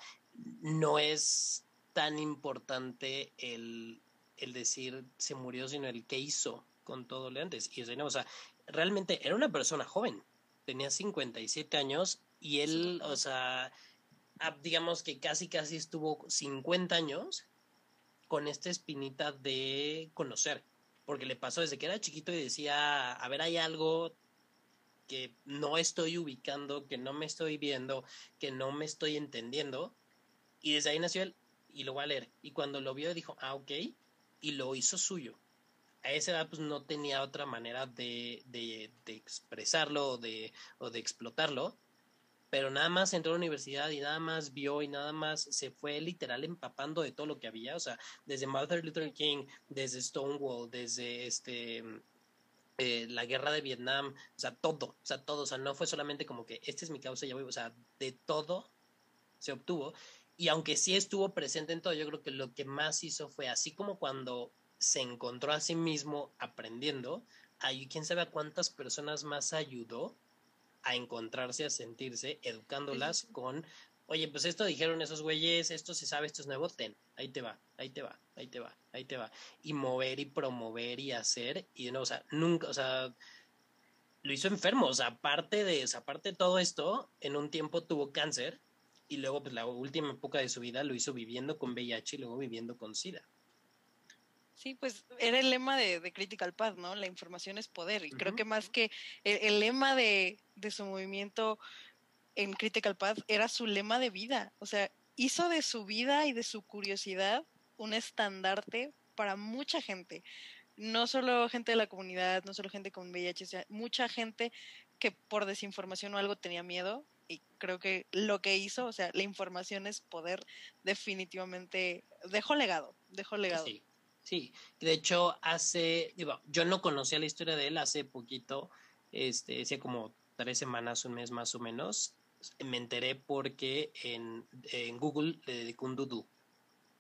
no es tan importante el, el decir se murió, sino el que hizo con todo lo antes. Y, o sea, realmente era una persona joven, tenía 57 años y él, o sea, digamos que casi, casi estuvo 50 años con esta espinita de conocer porque le pasó desde que era chiquito y decía, a ver, hay algo, que no estoy ubicando, que no me estoy viendo, que no me estoy entendiendo. Y desde ahí nació él, y lo voy a leer. Y cuando lo vio dijo, ah, ok, y lo hizo suyo. A esa edad pues no tenía otra manera de, de, de expresarlo de, o de explotarlo, pero nada más entró a la universidad y nada más vio y nada más se fue literal empapando de todo lo que había, o sea, desde Martin Luther King, desde Stonewall, desde este eh, la guerra de Vietnam, o sea, todo, o sea, todo, o sea, no fue solamente como que esta es mi causa, ya voy, o sea, de todo se obtuvo. Y aunque sí estuvo presente en todo, yo creo que lo que más hizo fue así como cuando se encontró a sí mismo aprendiendo, ahí quién sabe a cuántas personas más ayudó a encontrarse, a sentirse, educándolas con oye, pues esto dijeron esos güeyes, esto se sabe, esto es nuevo, ten, ahí te va, ahí te va, ahí te va, ahí te va. Y mover y promover y hacer, y no, o sea, nunca, o sea, lo hizo enfermo, o sea, aparte de, o aparte de todo esto, en un tiempo tuvo cáncer, y luego, pues la última época de su vida lo hizo viviendo con VIH y luego viviendo con SIDA. Sí, pues era el lema de, Critical Path, ¿no? La información es poder. Y creo que más que el, lema de, de, su movimiento en Critical Path era su lema de vida. O sea, hizo de su vida y de su curiosidad un estandarte para mucha gente. No solo gente de la comunidad, no solo gente con VIH, o sea, mucha gente que por desinformación o algo tenía miedo. Y creo que lo que hizo, o sea, la información es poder, definitivamente dejó legado, dejó legado. Sí, sí. De hecho, hace, digo, yo no conocía la historia de él hace poquito, este, hace como tres semanas, un mes más o menos, me enteré porque en, en Google le dedicó un doodle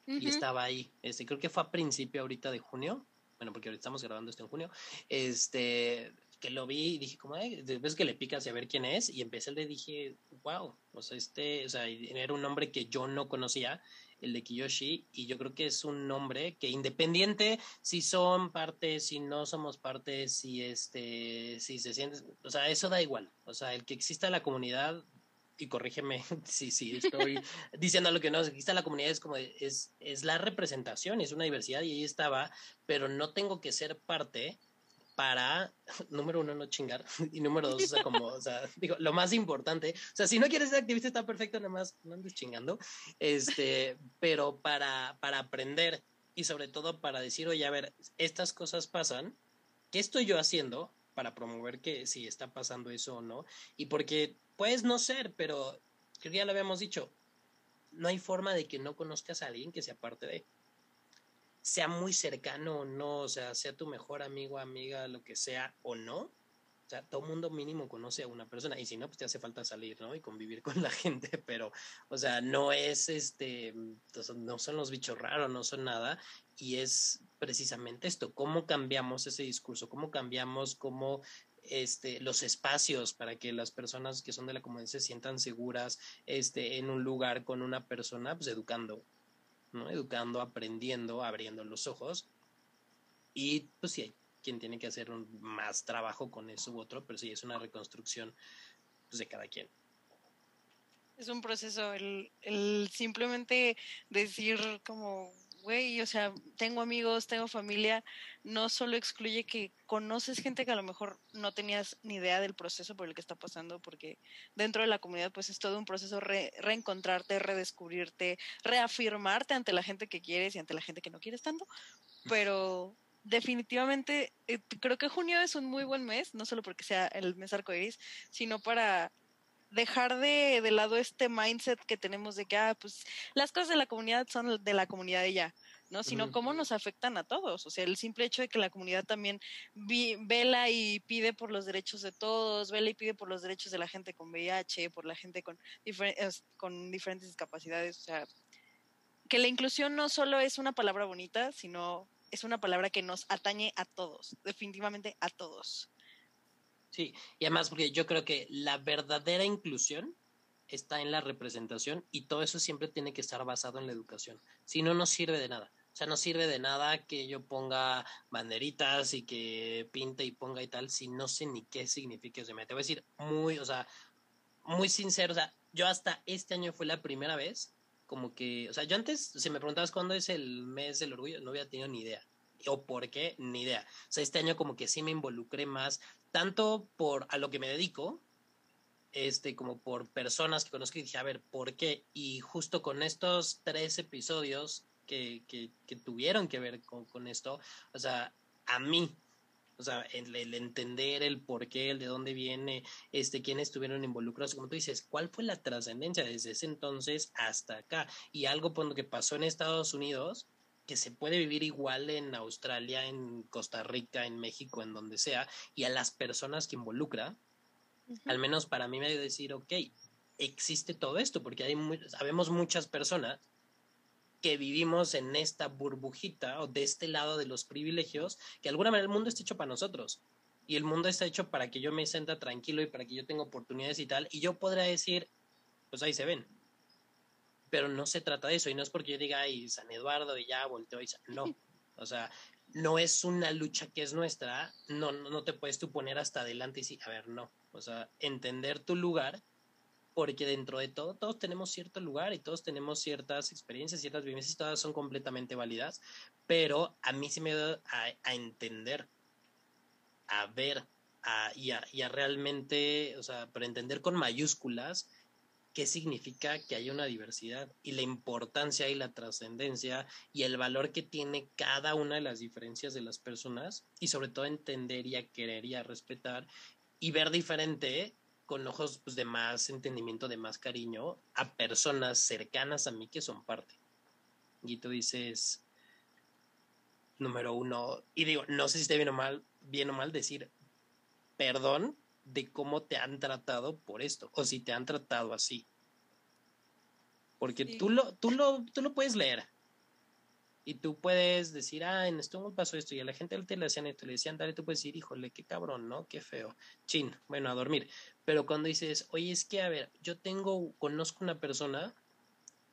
y estaba ahí. Este, creo que fue a principio ahorita de junio. Bueno, porque ahorita estamos grabando esto en junio. Este, que lo vi y dije, como, después que le picas a ver quién es, y empecé le dije, wow, o sea, este, o sea, era un nombre que yo no conocía, el de Kiyoshi, y yo creo que es un nombre que independiente si son parte, si no somos parte, si este, si se sienten, o sea, eso da igual, o sea, el que exista la comunidad y corrígeme si sí, sí, estoy diciendo lo que no, aquí está la comunidad, es como, es, es la representación, es una diversidad y ahí estaba, pero no tengo que ser parte para, número uno, no chingar, y número dos, como, o sea, digo, lo más importante, o sea, si no quieres ser activista está perfecto, nada más no andes chingando, este, pero para, para aprender y sobre todo para decir, oye, a ver, estas cosas pasan, ¿qué estoy yo haciendo para promover que si está pasando eso o no? Y porque Puedes no ser, pero creo que ya lo habíamos dicho. No hay forma de que no conozcas a alguien que sea parte de. Sea muy cercano o no, o sea, sea tu mejor amigo, amiga, lo que sea o no. O sea, todo mundo mínimo conoce a una persona y si no, pues te hace falta salir, ¿no? Y convivir con la gente, pero, o sea, no es este, no son los bichos raros, no son nada. Y es precisamente esto, cómo cambiamos ese discurso, cómo cambiamos, cómo este, los espacios para que las personas que son de la comunidad se sientan seguras este, en un lugar con una persona, pues educando, ¿no? Educando, aprendiendo, abriendo los ojos. Y pues sí, hay quien tiene que hacer un, más trabajo con eso u otro, pero sí es una reconstrucción pues, de cada quien. Es un proceso, el, el simplemente decir como güey, o sea, tengo amigos, tengo familia, no solo excluye que conoces gente que a lo mejor no tenías ni idea del proceso por el que está pasando, porque dentro de la comunidad pues es todo un proceso reencontrarte, redescubrirte, reafirmarte ante la gente que quieres y ante la gente que no quieres tanto, pero definitivamente eh, creo que junio es un muy buen mes, no solo porque sea el mes arcoiris, sino para dejar de, de lado este mindset que tenemos de que, ah, pues las cosas de la comunidad son de la comunidad de ella, ¿no? Sino cómo nos afectan a todos. O sea, el simple hecho de que la comunidad también vela y pide por los derechos de todos, vela y pide por los derechos de la gente con VIH, por la gente con, con diferentes discapacidades. O sea, que la inclusión no solo es una palabra bonita, sino es una palabra que nos atañe a todos, definitivamente a todos. Sí, y además porque yo creo que la verdadera inclusión está en la representación y todo eso siempre tiene que estar basado en la educación. Si no, no sirve de nada. O sea, no sirve de nada que yo ponga banderitas y que pinte y ponga y tal si no sé ni qué significa eso. Te voy a decir muy, o sea, muy sincero. O sea, yo hasta este año fue la primera vez como que, o sea, yo antes, si me preguntabas cuándo es el mes del orgullo, no había tenido ni idea o por qué, ni idea. O sea, este año como que sí me involucré más, tanto por a lo que me dedico, este, como por personas que conozco y dije, a ver, ¿por qué? Y justo con estos tres episodios que, que, tuvieron que ver con, con, esto, o sea, a mí, o sea, el, el, entender el por qué, el de dónde viene, este, quiénes estuvieron involucrados, como tú dices, ¿cuál fue la trascendencia desde ese entonces hasta acá? Y algo por lo que pasó en Estados Unidos, que se puede vivir igual en Australia, en Costa Rica, en México, en donde sea, y a las personas que involucra, uh -huh. al menos para mí me ha de decir, ok, existe todo esto, porque hay muy, sabemos muchas personas que vivimos en esta burbujita o de este lado de los privilegios, que de alguna manera el mundo está hecho para nosotros. Y el mundo está hecho para que yo me sienta tranquilo y para que yo tenga oportunidades y tal. Y yo podrá decir, pues ahí se ven pero no se trata de eso y no es porque yo diga, ay, San Eduardo y ya volteó y no, o sea, no es una lucha que es nuestra, no, no, no te puedes tú poner hasta adelante y decir, a ver, no, o sea, entender tu lugar, porque dentro de todo, todos tenemos cierto lugar y todos tenemos ciertas experiencias, ciertas vivencias, todas son completamente válidas, pero a mí sí me da a, a entender, a ver, a, y, a, y a realmente, o sea, para entender con mayúsculas, qué significa que haya una diversidad y la importancia y la trascendencia y el valor que tiene cada una de las diferencias de las personas y sobre todo entender y a querer y a respetar y ver diferente con ojos pues, de más entendimiento, de más cariño a personas cercanas a mí que son parte. Y tú dices, número uno, y digo, no sé si esté bien o mal, bien o mal decir perdón de cómo te han tratado por esto, o si te han tratado así. Porque sí. tú, lo, tú, lo, tú lo puedes leer. Y tú puedes decir, ah, en Stonewall pasó esto, y a la gente te le hacían esto, le decían, dale, tú puedes decir, híjole, qué cabrón, ¿no? Qué feo. Chin, bueno, a dormir. Pero cuando dices, oye, es que, a ver, yo tengo, conozco una persona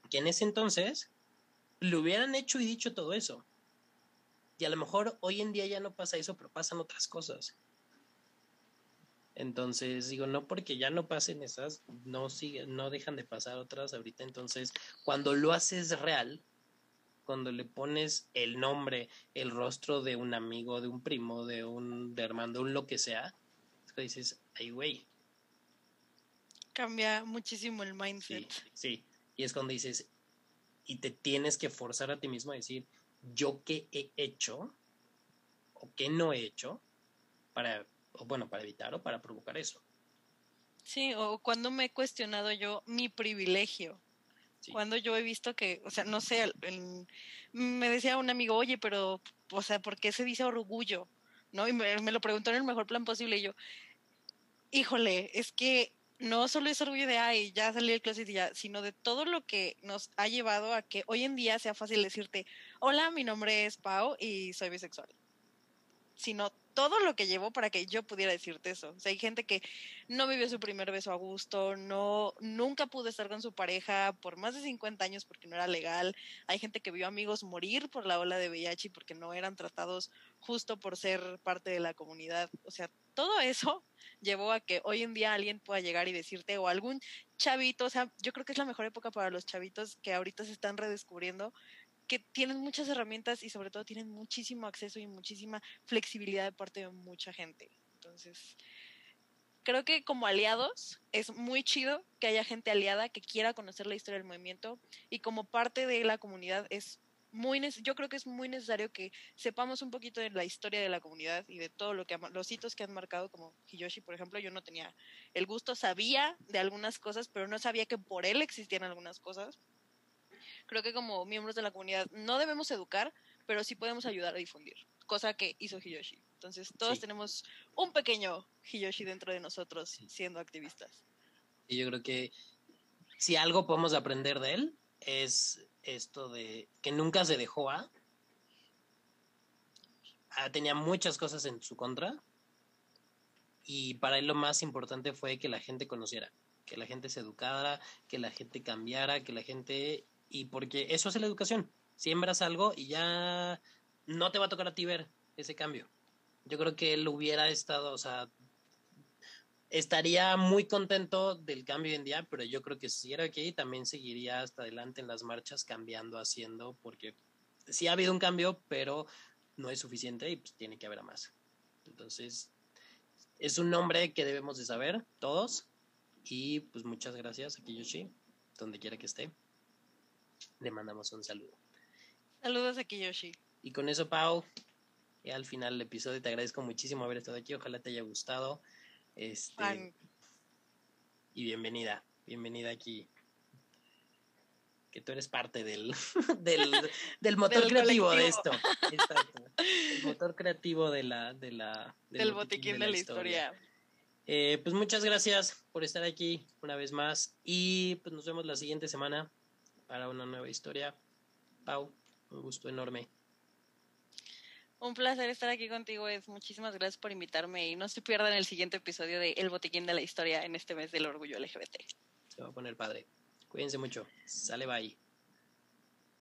que en ese entonces le hubieran hecho y dicho todo eso. Y a lo mejor hoy en día ya no pasa eso, pero pasan otras cosas. Entonces, digo, no porque ya no pasen esas, no sigue, no dejan de pasar otras ahorita. Entonces, cuando lo haces real, cuando le pones el nombre, el rostro de un amigo, de un primo, de un de un lo que sea, es que dices, ay, güey. Cambia muchísimo el mindset. Sí, sí, y es cuando dices, y te tienes que forzar a ti mismo a decir, yo qué he hecho o qué no he hecho para o bueno, para evitar o para provocar eso. Sí, o cuando me he cuestionado yo mi privilegio. Sí. Cuando yo he visto que, o sea, no sé, el, el, me decía un amigo, oye, pero, o sea, ¿por qué se dice orgullo? ¿No? Y me, me lo preguntó en el mejor plan posible y yo, híjole, es que no solo es orgullo de, ay, ya salí del closet y ya, sino de todo lo que nos ha llevado a que hoy en día sea fácil decirte, hola, mi nombre es Pau y soy bisexual. Sino todo lo que llevó para que yo pudiera decirte eso. O sea, hay gente que no vivió su primer beso a gusto, no, nunca pudo estar con su pareja por más de 50 años porque no era legal. Hay gente que vio amigos morir por la ola de VIH porque no eran tratados justo por ser parte de la comunidad. O sea, todo eso llevó a que hoy en día alguien pueda llegar y decirte, o algún chavito, o sea, yo creo que es la mejor época para los chavitos que ahorita se están redescubriendo, que tienen muchas herramientas y sobre todo tienen muchísimo acceso y muchísima flexibilidad de parte de mucha gente. Entonces, creo que como aliados es muy chido que haya gente aliada que quiera conocer la historia del movimiento y como parte de la comunidad es muy yo creo que es muy necesario que sepamos un poquito de la historia de la comunidad y de todo lo que los hitos que han marcado como Hiyoshi por ejemplo yo no tenía el gusto sabía de algunas cosas pero no sabía que por él existían algunas cosas creo que como miembros de la comunidad no debemos educar, pero sí podemos ayudar a difundir, cosa que hizo Hiyoshi. Entonces, todos sí. tenemos un pequeño Hiyoshi dentro de nosotros sí. siendo activistas. Y yo creo que si algo podemos aprender de él es esto de que nunca se dejó a. Ah, tenía muchas cosas en su contra y para él lo más importante fue que la gente conociera, que la gente se educara, que la gente cambiara, que la gente y porque eso es la educación. Siembras algo y ya no te va a tocar a ti ver ese cambio. Yo creo que él hubiera estado, o sea, estaría muy contento del cambio hoy en día, pero yo creo que si era aquí también seguiría hasta adelante en las marchas cambiando, haciendo, porque sí ha habido un cambio, pero no es suficiente y pues tiene que haber más. Entonces, es un nombre que debemos de saber todos y pues muchas gracias a Kiyoshi, donde quiera que esté. Le mandamos un saludo. Saludos a Kiyoshi. Y con eso, Pau, al final del episodio te agradezco muchísimo haber estado aquí. Ojalá te haya gustado. Este, y bienvenida, bienvenida aquí. Que tú eres parte del, del, motor creativo de esto. El motor creativo de la, de la, del, botiquín, de la, historia. Eh, pues muchas gracias por estar aquí una vez más. Y pues nos vemos la siguiente semana para una nueva historia. Pau, un gusto enorme. Un placer estar aquí contigo, es muchísimas gracias por invitarme y no se pierdan el siguiente episodio de El Botiquín de la Historia en este mes del orgullo LGBT. Se va a poner padre. Cuídense mucho. Sale bye.